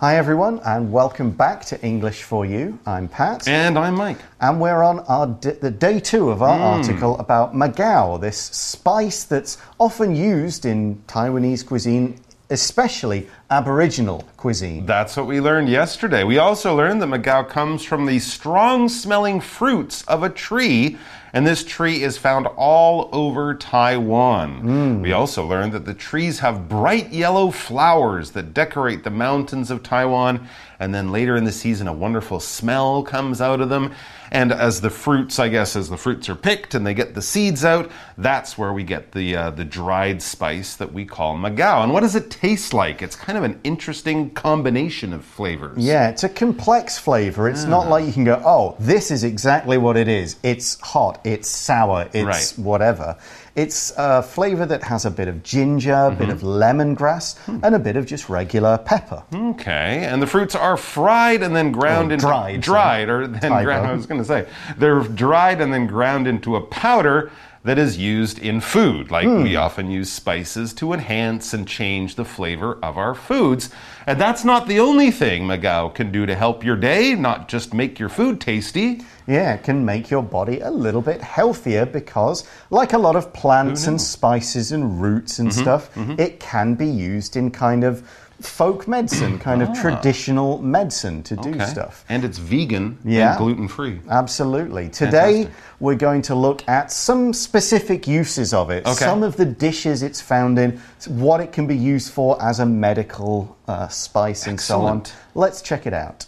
Hi, everyone, and welcome back to English for You. I'm Pat. And I'm Mike. And we're on our the day two of our hmm. article about magao, this spice that's often used in Taiwanese cuisine, especially Aboriginal cuisine. That's what we learned yesterday. We also learned that magao comes from the strong smelling fruits of a tree, and this tree is found all over Taiwan. We also learned that the trees have bright yellow flowers that decorate the mountains of Taiwan, and then later in the season, a wonderful smell comes out of them. And as the fruits, I guess, as the fruits are picked and they get the seeds out, that's where we get the uh, the dried spice that we call magao. And what does it taste like? It's kind of an interesting combination of flavors. Yeah, it's a complex flavor. It's not ah. like you can go, oh, this is exactly what it is. It's hot, it's sour, it's Right. whatever. It's a flavor that has a bit of ginger, a bit mm-hmm. of lemongrass, hmm. and a bit of just regular pepper. Okay, and the fruits are fried and then ground Or into dried, dried, or then ground. I was going to say they're dried and then ground into a powder that is used in food. Like we hmm. often use spices to enhance and change the flavor of our foods. And that's not the only thing Magao can do to help your day, not just make your food tasty. Yeah, it can make your body a little bit healthier because, like a lot of plants and spices and roots and mm-hmm. stuff, mm-hmm. it can be used in kind of folk medicine, kind of traditional medicine to do Okay. stuff. And it's vegan Yeah. and gluten free. Absolutely. Today, Fantastic. we're going to look at some specific uses of it, Okay. some of the dishes it's found in, what it can be used for as a medical uh, spice, and so on. Let's check it out.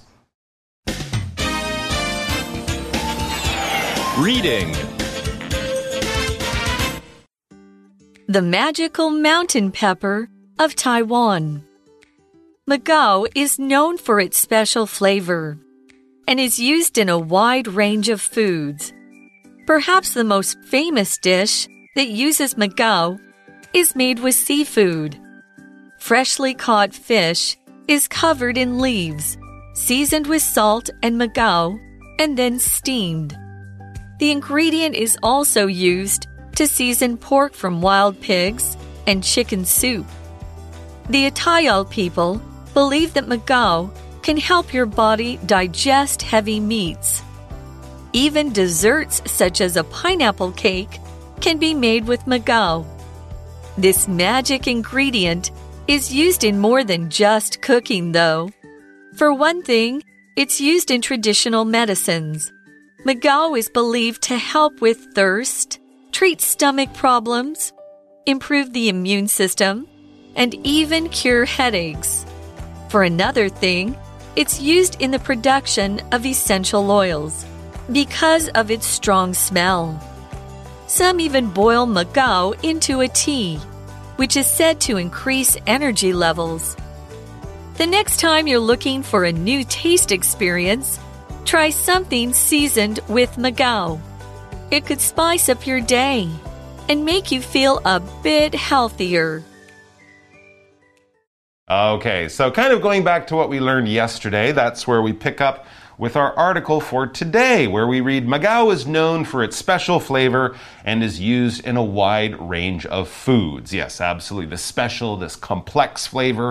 Reading The magical mountain pepper of Taiwan. Magao is known for its special flavor and is used in a wide range of foods. Perhaps the most famous dish that uses magao is made with seafood. Freshly caught fish is covered in leaves, seasoned with salt and magao, and then steamed. The ingredient is also used to season pork from wild pigs and chicken soup. The Atayal people believe that magao can help your body digest heavy meats. Even desserts such as a pineapple cake can be made with magao. This magic ingredient is used in more than just cooking, though. For one thing, it's used in traditional medicines. Magao is believed to help with thirst, treat stomach problems, improve the immune system, and even cure headaches. For another thing, it's used in the production of essential oils because of its strong smell. Some even boil magao into a tea, which is said to increase energy levels. The next time you're looking for a new taste experience, try something seasoned with magao. It could spice up your day and make you feel a bit healthier. Okay, so kind of going back to what we learned yesterday, that's where we pick up with our article for today, where we read Magao is known for its special flavor and is used in a wide range of foods. Yes, absolutely. The special, this complex flavor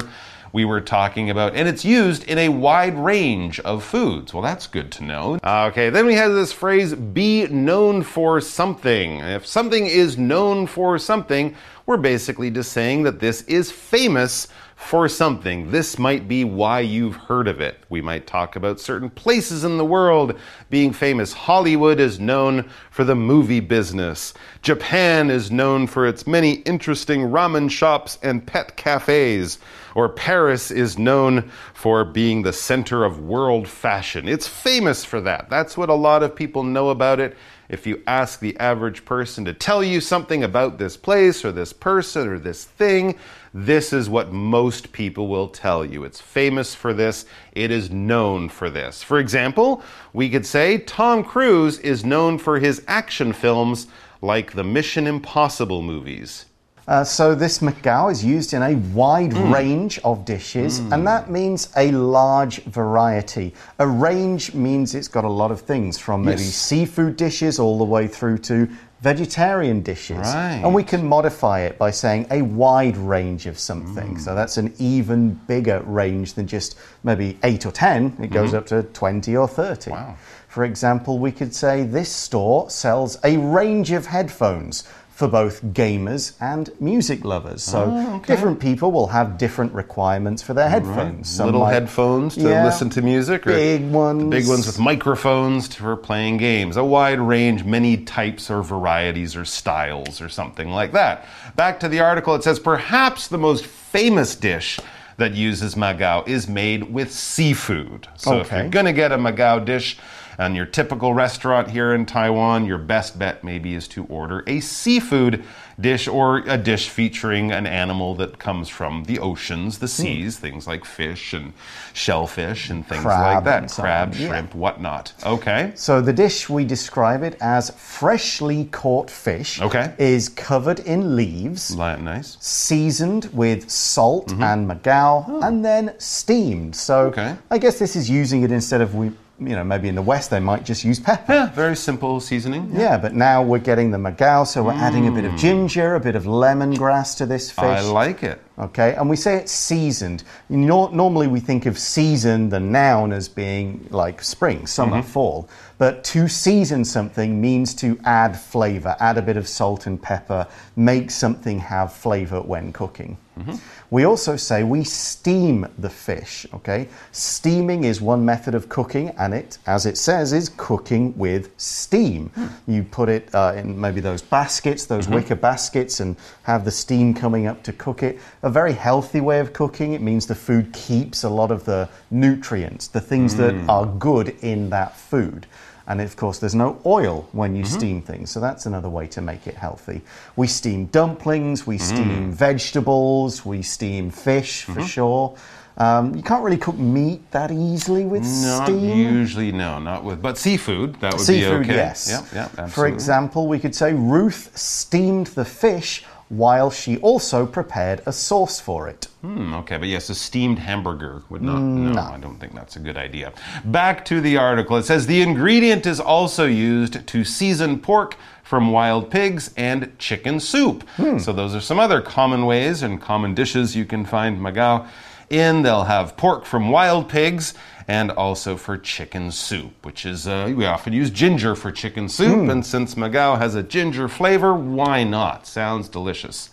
we were talking about, and it's used in a wide range of foods. Well, that's good to know. Okay, then we have this phrase be known for something. If something is known for something, we're basically just saying that this is famous for something. This might be why you've heard of it. We might talk about certain places in the world being famous. Hollywood is known for the movie business. Japan is known for its many interesting ramen shops and pet cafes. Or Paris is known for being the center of world fashion. It's famous for that. That's what a lot of people know about it. If you ask the average person to tell you something about this place or this person or this thing, this is what most people will tell you. It's famous for this, it is known for this. For example, we could say Tom Cruise is known for his action films like the Mission Impossible movies. Uh, so this magao is used in a wide hmm. range of dishes, hmm. and that means a large variety. A range means it's got a lot of things, from maybe Yes. seafood dishes all the way through to vegetarian dishes. Right. And we can modify it by saying a wide range of something. Hmm. So that's an even bigger range than just maybe 8 or 10. It goes up to 20 or 30. Wow. For example, we could say this store sells a range of headphones for both gamers and music lovers. So Oh, okay. different people will have different requirements for their headphones. Some Little might- headphones to Yeah. listen to music, or Big ones. big ones with microphones for playing games. A wide range, many types or varieties or styles or something like that. Back to the article, it says perhaps the most famous dish that uses magao is made with seafood. So if Okay. you're going to get a magao dish, and your typical restaurant here in Taiwan, your best bet maybe is to order a seafood dish or a dish featuring an animal that comes from the oceans, Hmm. the seas, things like fish and shellfish and things Crab like that. Crab, yeah. shrimp, whatnot. Okay. So the dish we describe it as freshly caught fish. Okay. Is covered in leaves, Nice. seasoned with salt and magao, and then steamed. So. Okay. I guess this is using it instead of we, you know, maybe in the West they might just use pepper. Yeah, very simple seasoning. Yeah, but now we're getting the magao, so we're adding a bit of ginger, a bit of lemongrass to this fish. Mm. I like it. Okay, and we say it's seasoned. You know, normally we think of season, the noun, as being like spring, summer, Mm-hmm. fall. But to season something means to add flavor, add a bit of salt and pepper, make something have flavor when cooking. Mm-hmm. We also say we steam the fish, okay? Steaming is one method of cooking, and it, as it says, is cooking with steam. Hmm. You put it uh, in maybe those baskets, those Mm-hmm. wicker baskets, and have the steam coming up to cook it. A very healthy way of cooking. It means the food keeps a lot of the nutrients, the things Hmm. that are good in that food. And of course, there's no oil when Mm-hmm. you steam things, so that's another way to make it healthy. We steam dumplings, Mm. we steam vegetables, we steam fish Mm-hmm. for sure. Um, you can't really cook meat that easily with Not steam. usually, no, not with, but seafood that would Seafood, be okay. yes. Yep, yep, For example, we could say Ruth steamed the fish while she also prepared a sauce for it. Hmm, okay, but yes, a steamed hamburger would not. no, I don't think that's a good idea. Back to the article. It says the ingredient is also used to season pork from wild pigs and chicken soup. So those are some other common ways and common dishes you can find magao in. They'll have pork from wild pigs and also for chicken soup, which is uh, we often use ginger for chicken soup. And since magao has a ginger flavor, why not? Sounds delicious.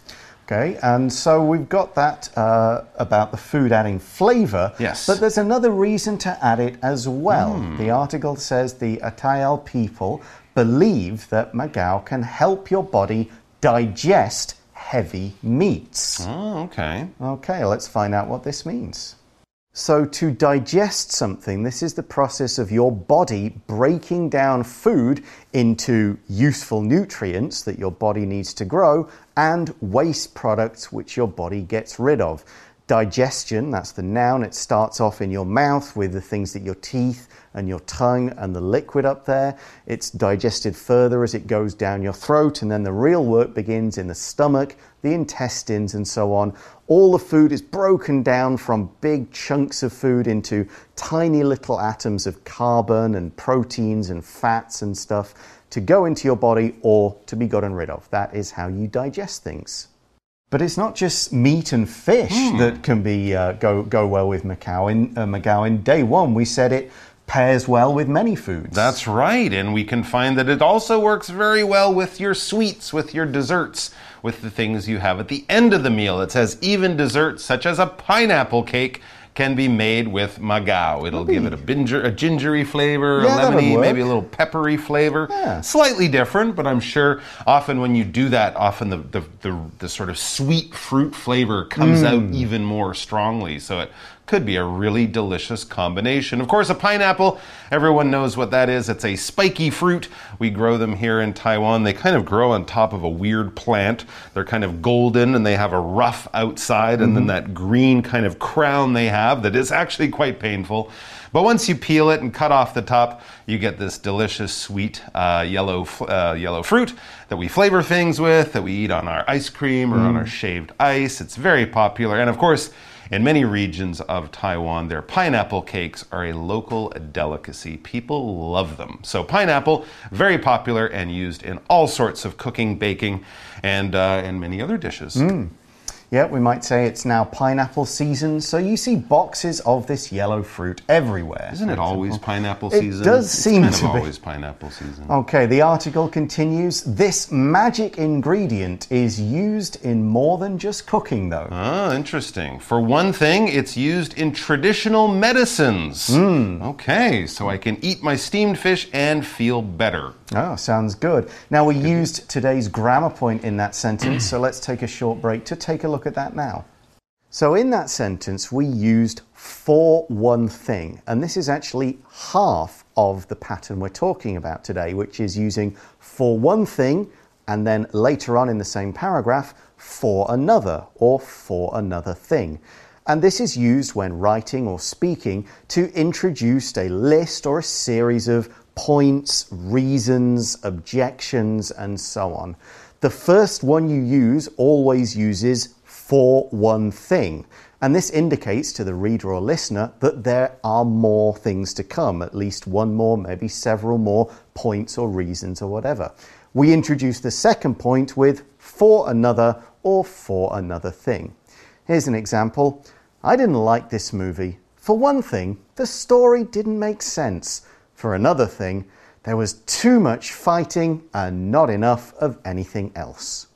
Okay, and so we've got that uh, about the food adding flavor. Yes. But there's another reason to add it as well. The article says the Atayal people believe that Magao can help your body digest heavy meats. Oh, okay. Okay, let's find out what this means. So, to digest something, this is the process of your body breaking down food into useful nutrients that your body needs to grow and waste products which your body gets rid of. Digestion, that's the noun, it starts off in your mouth with the things that your teeth and your tongue and the liquid up there. It's digested further as it goes down your throat, and then the real work begins in the stomach, the intestines, and so on. All the food is broken down from big chunks of food into tiny little atoms of carbon and proteins and fats and stuff to go into your body or to be gotten rid of. That is how you digest things. But it's not just meat and fish that can be uh, go go well with Magao. In uh, Magao, in day one, we said it pairs well with many foods. That's right. And we can find that it also works very well with your sweets, with your desserts, with the things you have at the end of the meal. It says even desserts such as a pineapple cake can be made with magao. It'll give it a, ginger, a gingery flavor, Yeah, a lemony, maybe a little peppery flavor. Yeah. Slightly different, but I'm sure often when you do that, often the, the, the, the sort of sweet fruit flavor comes Mm. out even more strongly. So it could be a really delicious combination. Of course, a pineapple, everyone knows what that is. It's a spiky fruit. We grow them here in Taiwan. They kind of grow on top of a weird plant. They're kind of golden and they have a rough outside and then that green kind of crown they have that is actually quite painful. But once you peel it and cut off the top, you get this delicious, sweet uh, yellow uh, yellow fruit that we flavor things with, that we eat on our ice cream or on our shaved ice. It's very popular, and of course, In many regions of Taiwan, their pineapple cakes are a local delicacy. People love them. So, pineapple, very popular and used in all sorts of cooking, baking, and, uh, and many other dishes. Yeah, we might say it's now pineapple season, so you see boxes of this yellow fruit everywhere. Isn't it always pineapple It season? does It's seem kind to of be. always pineapple season. Okay, the article continues. This magic ingredient is used in more than just cooking, though. Ah, interesting. For one thing, it's used in traditional medicines. Hmm. Okay, so I can eat my steamed fish and feel better. Oh, sounds good. Now, we used today's grammar point in that sentence, so let's take a short break to take a look at that now. So, in that sentence, we used for one thing, and this is actually half of the pattern we're talking about today, which is using for one thing and then later on in the same paragraph, for another or for another thing. And this is used when writing or speaking to introduce a list or a series of points, reasons, objections, and so on. The first one you use always uses for one thing. And this indicates to the reader or listener that there are more things to come, at least one more, maybe several more points or reasons or whatever. We introduce the second point with for another or for another thing. Here's an example I didn't like this movie. For one thing, the story didn't make sense. For another thing, there was too much fighting and not enough of anything else.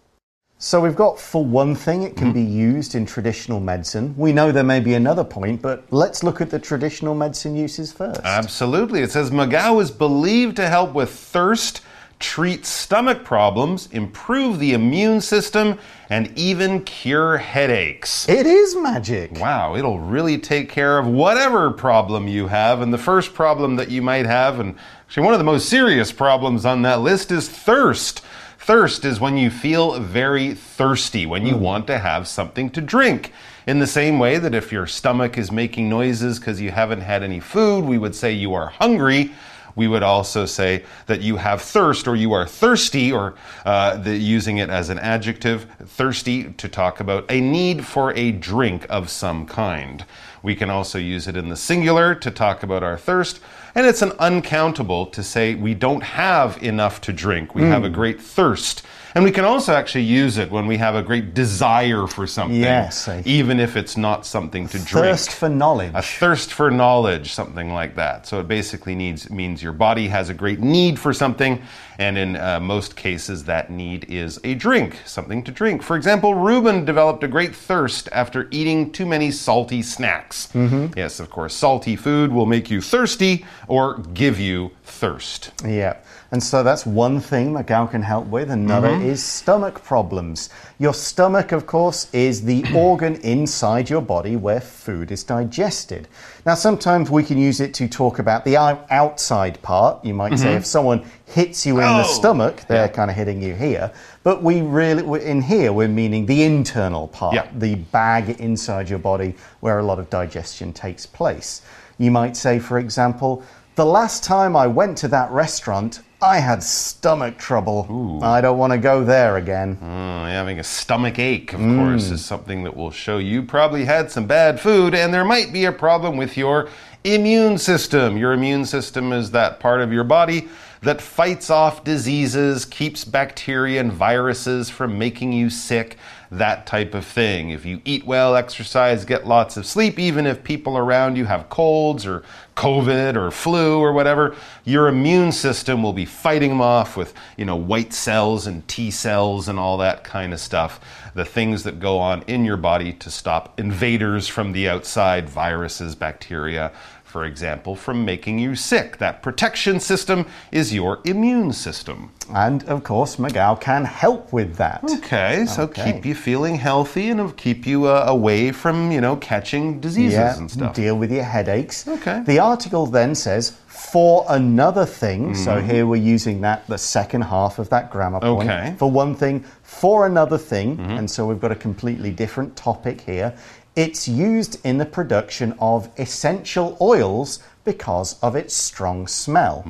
So we've got for one thing, it can mm-hmm. be used in traditional medicine. We know there may be another point, but let's look at the traditional medicine uses first. Absolutely. It says Magao is believed to help with thirst, treat stomach problems, improve the immune system, and even cure headaches. it is magic. Wow, it'll really take care of whatever problem you have. And the first problem that you might have, and actually one of the most serious problems on that list, is thirst. Thirst is when you feel very thirsty, when you mm. want to have something to drink. In the same way that if your stomach is making noises because you haven't had any food, we would say you are hungry. We would also say that you have thirst or you are thirsty, or uh, the, using it as an adjective, thirsty, to talk about a need for a drink of some kind. We can also use it in the singular to talk about our thirst, and it's an uncountable to say we don't have enough to drink. We have a great thirst. And we can also actually use it when we have a great desire for something, Yes, I- even if it's not something to drink Thirst for knowledge. a thirst for knowledge, something like that. So it basically needs means your body has a great need for something, and in uh, most cases, that need is a drink, something to drink. For example, Reuben developed a great thirst after eating too many salty snacks. Yes, of course, salty food will make you thirsty or give you thirst. Yeah. And so that's one thing Magao can help with. Another Mm-hmm. is stomach problems. Your stomach, of course, is the organ inside your body where food is digested. Now, sometimes we can use it to talk about the outside part. You might say if someone hits you in the Mm-hmm. Oh. stomach, they're kind of hitting you here. But we really, in here, we're meaning the internal part, Yeah. the bag inside your body where a lot of digestion takes place. You might say, for example, the last time I went to that restaurant, I had stomach trouble. I don't want to go there again. Uh, having a stomach ache, of course, is something that will show you probably had some bad food, and there might be a problem with your immune system. Your immune system is that part of your body that fights off diseases, keeps bacteria and viruses from making you sick, that type of thing. If you eat well, exercise, get lots of sleep, even if people around you have colds or COVID or flu or whatever, your immune system will be fighting them off with, you know, white cells and T cells and all that kind of stuff. The things that go on in your body to stop invaders from the outside, viruses, bacteria, for example, from making you sick. That protection system is your immune system. And of course, Magao can help with that. Okay, so Okay. keep you feeling healthy and keep you uh, away from, you know, catching diseases Yeah, and stuff. deal with your headaches. Okay. The article then says for another thing. So mm-hmm. here we're using that the second half of that grammar point. Okay. For one thing, for another thing, mm-hmm. and so we've got a completely different topic here. It's used in the production of essential oils because of its strong smell.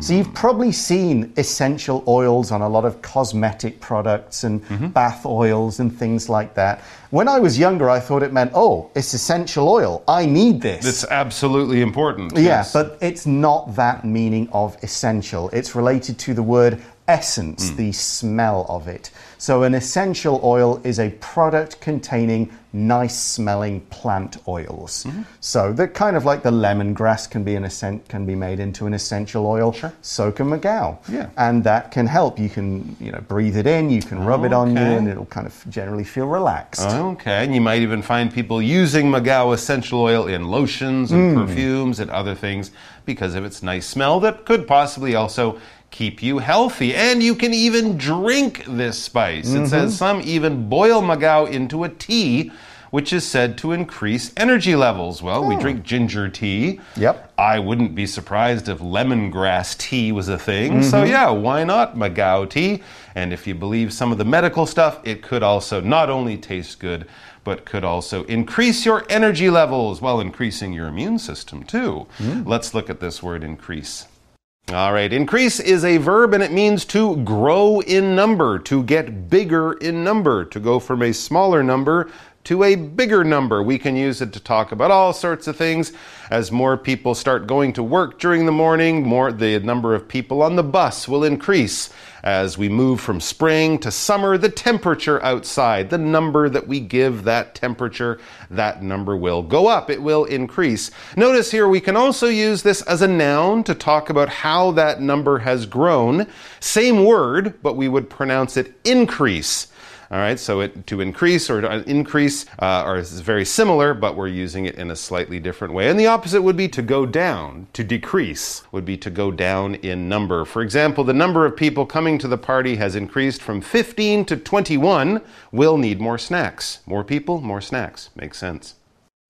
So you've probably seen essential oils on a lot of cosmetic products and mm-hmm. bath oils and things like that. When I was younger, I thought it meant, oh, it's essential oil. I need this. It's absolutely important. Yeah, yes. but it's not that meaning of essential. It's related to the word essence, the smell of it. So, an essential oil is a product containing nice smelling plant oils. So, they're kind of like the lemongrass can be an essen- can be made into an essential oil. Sure. So can Magao. Yeah. And that can help. You can, you know, breathe it in, you can rub it on you, and it'll kind of generally feel relaxed. Okay, and you might even find people using Magao essential oil in lotions and Hmm. perfumes and other things because of its nice smell that could possibly also keep you healthy. And you can even drink this spice. Mm-hmm. It says some even boil Magao into a tea. Which is said to increase energy levels. Well, we drink ginger tea. Oh. Yep. I wouldn't be surprised if lemongrass tea was a thing. Mm-hmm. So, yeah, why not Magao tea? And if you believe some of the medical stuff, it could also not only taste good, but could also increase your energy levels while increasing your immune system, too. Let's look at this word increase. All right, increase is a verb and it means to grow in number, to get bigger in number, to go from a smaller number to a bigger number. We can use it to talk about all sorts of things. As more people start going to work during the morning, more the number of people on the bus will increase. As we move from spring to summer, the temperature outside, the number that we give that temperature, that number will go up. It will increase. Notice here we can also use this as a noun to talk about how that number has grown. Same word, but we would pronounce it increase. All right, so it, to increase or to increase uh, are very similar, but we're using it in a slightly different way. And the opposite would be to go down. To decrease would be to go down in number. For example, the number of people coming to the party has increased from 15 to 21. We'll need more snacks. More people, more snacks. Makes sense.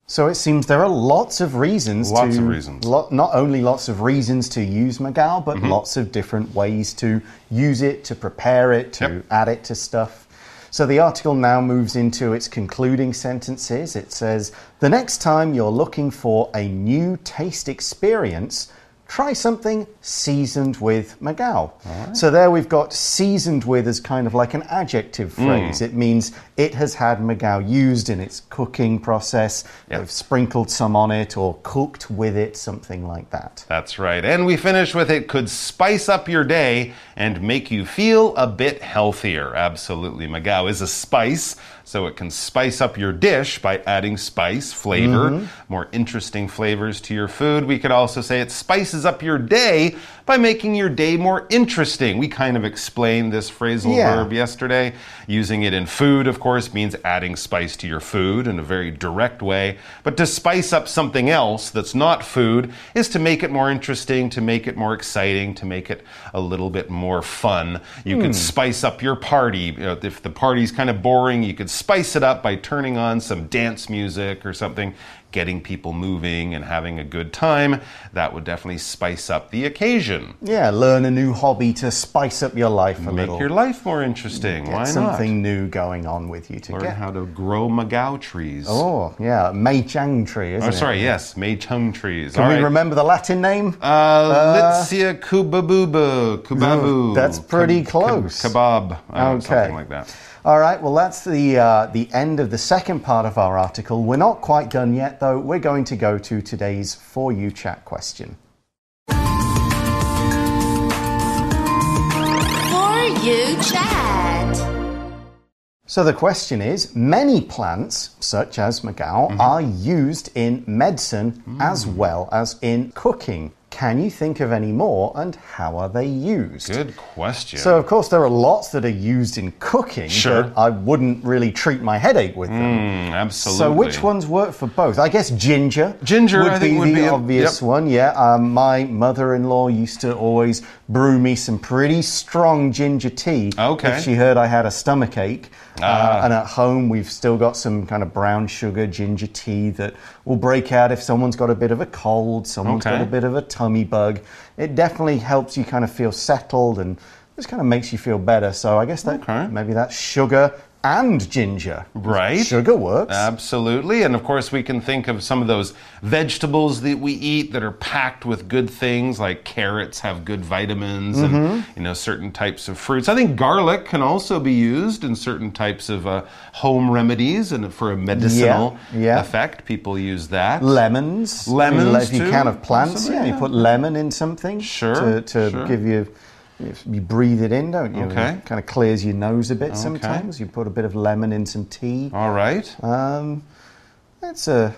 So it seems there are lots of reasons Lots to of reasons. lo- not only lots of reasons to use Magao, but Mm-hmm. lots of different ways to use it, to prepare it, to Yep. add it to stuff. So the article now moves into its concluding sentences. It says, "The next time you're looking for a new taste experience, try something seasoned with Magao." So there we've got seasoned with as kind of like an adjective Mm. phrase. It means it has had Magao used in its cooking process. Yep. They've sprinkled some on it or cooked with it, something like that. That's right. And we finish with it could spice up your day and make you feel a bit healthier. Absolutely. Magao is a spice, so it can spice up your dish by adding spice, flavor, mm-hmm. more interesting flavors to your food. We could also say it spices up your day by making your day more interesting. We kind of explained this phrasal Yeah. verb yesterday. Using it in food, of course, means adding spice to your food in a very direct way. But to spice up something else that's not food is to make it more interesting, to make it more exciting, to make it a little bit more fun. You could hmm. spice up your party. You know, if the party's kind of boring, you could spice it up by turning on some dance music or something. Getting people moving and having a good time, that would definitely spice up the occasion. Yeah, learn a new hobby to spice up your life a Make little. your life more interesting. Get Why not? something new going on with you to Learn get. how to grow Magao trees. Oh, yeah, Mei Chang tree, isn't Oh, it? sorry, yes, Mei Chung trees. Can All we right. remember the Latin name? Uh, Litsea kubabuba, kubabu. That's pretty close. Keb- kebab, uh, Okay. something like that. All right, well, that's the, uh, the end of the second part of our article. We're not quite done yet, though. We're going to go to today's For You Chat question. For you chat. So the question is many plants, such as Magao, Mm-hmm. are used in medicine Mm. as well as in cooking. Can you think of any more, and how are they used? Good question. So, of course, there are lots that are used in cooking, Sure. but I wouldn't really treat my headache with them. Mm, absolutely. So, which ones work for both? I guess ginger. Ginger, would I be would the be a- obvious yep. one. Yeah, um, my mother-in-law used to always brew me some pretty strong ginger tea. Okay. If she heard I had a stomach ache, Ah. uh, and at home we've still got some kind of brown sugar ginger tea that will break out if someone's got a bit of a cold, someone's got a bit of a tummy bug. It definitely helps you kind of feel settled and just kind of makes you feel better. So I guess that Okay. maybe that's sugar and ginger. Right. Sugar works. Absolutely. And of course, we can think of some of those vegetables that we eat that are packed with good things, like carrots have good vitamins Mm-hmm. and, you know, certain types of fruits. I think garlic can also be used in certain types of uh, home remedies and for a medicinal yeah. effect. People use that. Lemons. Lemons, If you too, can of plants, yeah, you put lemon in something. Sure, To, to sure. give you. You breathe it in, don't you? Okay. It kind of clears your nose a bit sometimes. You put a bit of lemon in some tea. All right. Um, it's a.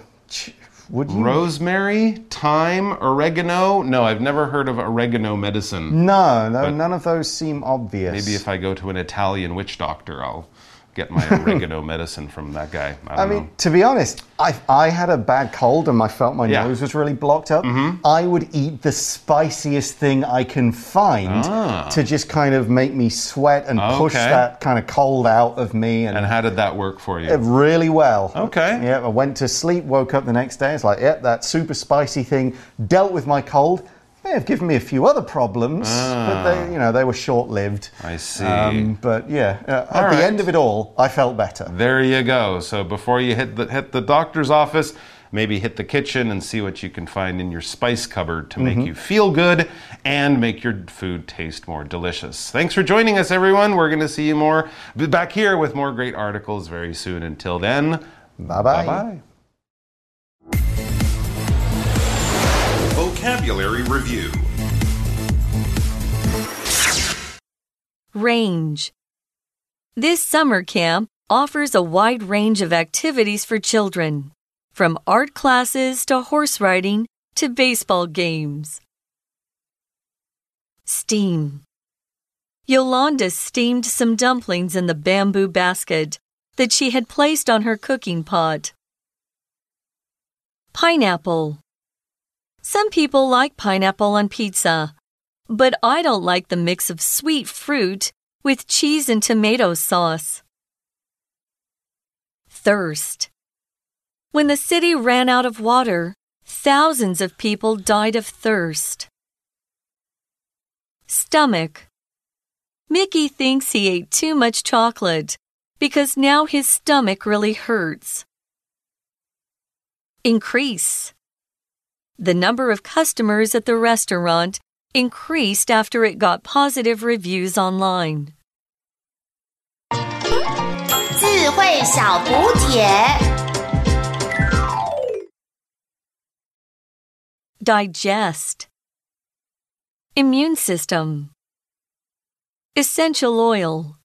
Would you? Rosemary, thyme, oregano. No, I've never heard of oregano medicine. No, no, none of those seem obvious. Maybe if I go to an Italian witch doctor, I'll get my oregano medicine from that guy. I, I mean, know. to be honest, I, I had a bad cold and I felt my Yeah. Mm-hmm. nose was really blocked up. I would eat the spiciest thing I can find to just kind of make me sweat and push Ah. That kind of cold out of me. And, And how did that work for you? it really well. Okay. Yeah, I went to sleep, woke up the next day. It's like, yep, that super spicy thing dealt with my cold. May have given me a few other problems, but they, you know, they were short-lived. Ah. I see. Um, but yeah, uh, at All the end of it all, I felt better. There you go. So before you hit the hit the doctor's office, maybe hit the kitchen and see what you can find in your spice cupboard to make you feel good and make your food taste more delicious. Thanks for joining us, everyone. We're going to see you more back here with more great articles very soon. Until then, Bye bye. bye. Vocabulary Review Range. This summer camp offers a wide range of activities for children, from art classes to horse riding to baseball games. Steam. Yolanda steamed some dumplings in the bamboo basket that she had placed on her cooking pot. Pineapple. Some people like pineapple on pizza, but I don't like the mix of sweet fruit with cheese and tomato sauce. Thirst. When the city ran out of water, thousands of people died of thirst. Stomach. Mickey thinks he ate too much chocolate because now his stomach really hurts. Increase. The number of customers at the restaurant increased after it got positive reviews online. 智慧小补帖。 Digest. Immune system. Essential oil.